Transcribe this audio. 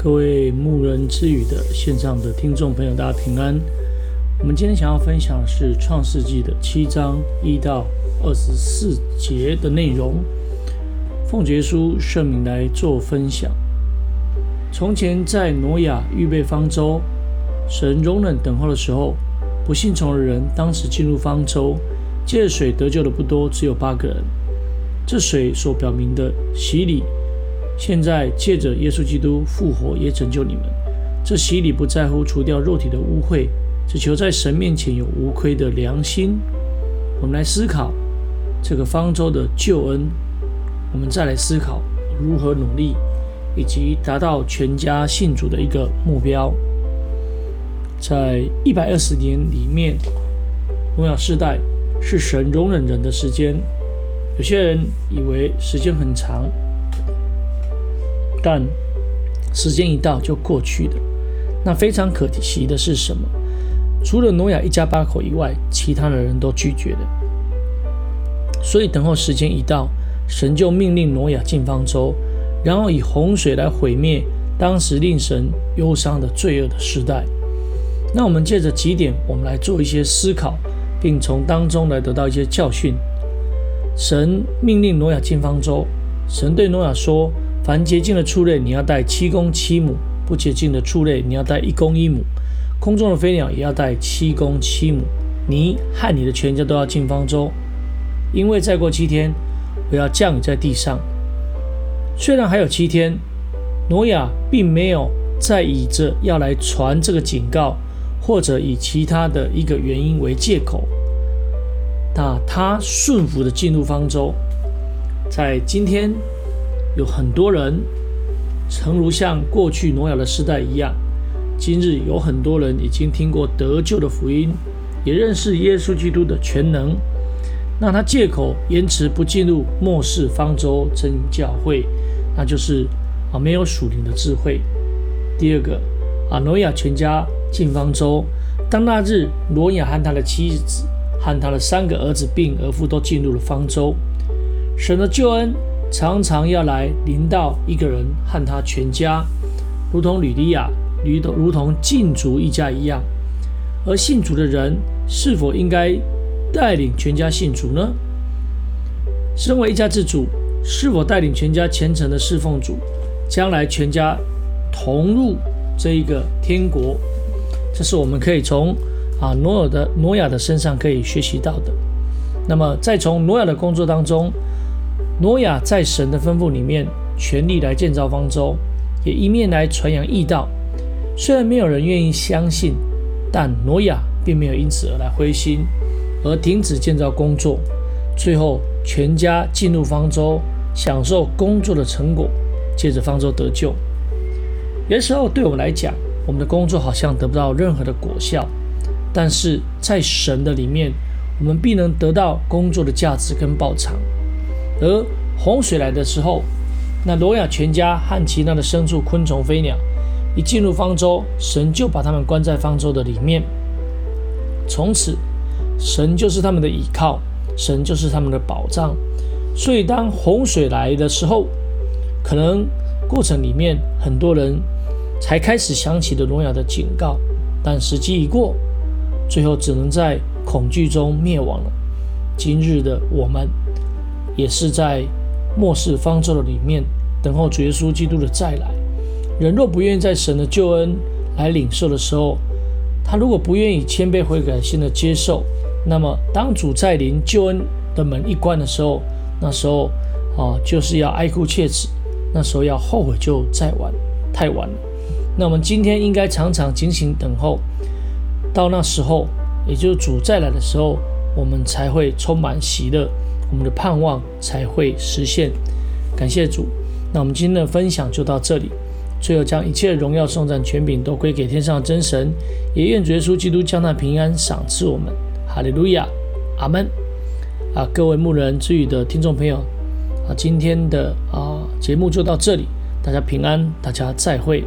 各位牧人之语的线上的听众朋友，大家平安。我们今天想要分享的是《创世纪》的七章一到二十四节的内容。奉耶书圣名来做分享。从前在挪亚预备方舟，神容忍等候的时候，不信从的人当时进入方舟，借水得救的不多，只有八个人。这水所表明的洗礼。现在借着耶稣基督复活，也拯救你们。这洗礼不在乎除掉肉体的污秽，只求在神面前有无愧的良心。我们来思考这个方舟的救恩，我们再来思考如何努力，以及达到全家信主的一个目标。在一百二十年里面，荣耀世代是神容忍人的时间。有些人以为时间很长。但时间一到就过去了。那非常可惜的是什么？除了挪亚一家八口以外，其他的人都拒绝了。所以等候时间一到，神就命令挪亚进方舟，然后以洪水来毁灭当时令神忧伤的罪恶的时代。那我们借着几点，我们来做一些思考，并从当中来得到一些教训。神命令挪亚进方舟，神对挪亚说。凡洁净的畜类，你要带七公七母；不洁净的畜类，你要带一公一母。空中的飞鸟也要带七公七母。你和你的全家都要进方舟，因为再过七天，我要降雨在地上。虽然还有七天，挪亚并没有再以这要来传这个警告，或者以其他的一个原因为借口，那他顺服的进入方舟，在今天。有很多人，诚如像过去挪亚的时代一样，今日有很多人已经听过得救的福音，也认识耶稣基督的全能，那他借口延迟不进入末世方舟真教会，那就是啊没有属灵的智慧。第二个啊，挪亚全家进方舟，当那日挪亚和他的妻子和他的三个儿子并儿妇都进入了方舟，神的救恩。常常要来临到一个人和他全家，如同吕利亚，如同如同禁足一家一样。而信主的人是否应该带领全家信主呢？身为一家之主，是否带领全家虔诚的侍奉主，将来全家同入这一个天国？这是我们可以从啊挪尔的挪亚的身上可以学习到的。那么，再从挪亚的工作当中。挪亚在神的吩咐里面，全力来建造方舟，也一面来传扬义道。虽然没有人愿意相信，但挪亚并没有因此而来灰心，而停止建造工作。最后，全家进入方舟，享受工作的成果，借着方舟得救。有时候，对我们来讲，我们的工作好像得不到任何的果效，但是在神的里面，我们必能得到工作的价值跟报偿。而洪水来的时候，那挪亚全家和其他的牲畜、昆虫、飞鸟一进入方舟，神就把他们关在方舟的里面。从此，神就是他们的依靠，神就是他们的保障。所以，当洪水来的时候，可能过程里面很多人才开始想起了挪亚的警告，但时机一过，最后只能在恐惧中灭亡了。今日的我们。也是在末世方舟的里面等候主耶稣基督的再来。人若不愿意在神的救恩来领受的时候，他如果不愿意谦卑悔改、心的接受，那么当主再临救恩的门一关的时候，那时候啊就是要哀哭切齿，那时候要后悔就再晚，太晚了。那我们今天应该常常警醒等候，到那时候，也就是主再来的时候，我们才会充满喜乐。我们的盼望才会实现。感谢主，那我们今天的分享就到这里。最后，将一切荣耀、颂赞、权柄都归给天上的真神，也愿主耶稣基督将他平安赏赐我们。哈利路亚，阿门。啊，各位牧人之语的听众朋友，啊，今天的啊节目就到这里，大家平安，大家再会。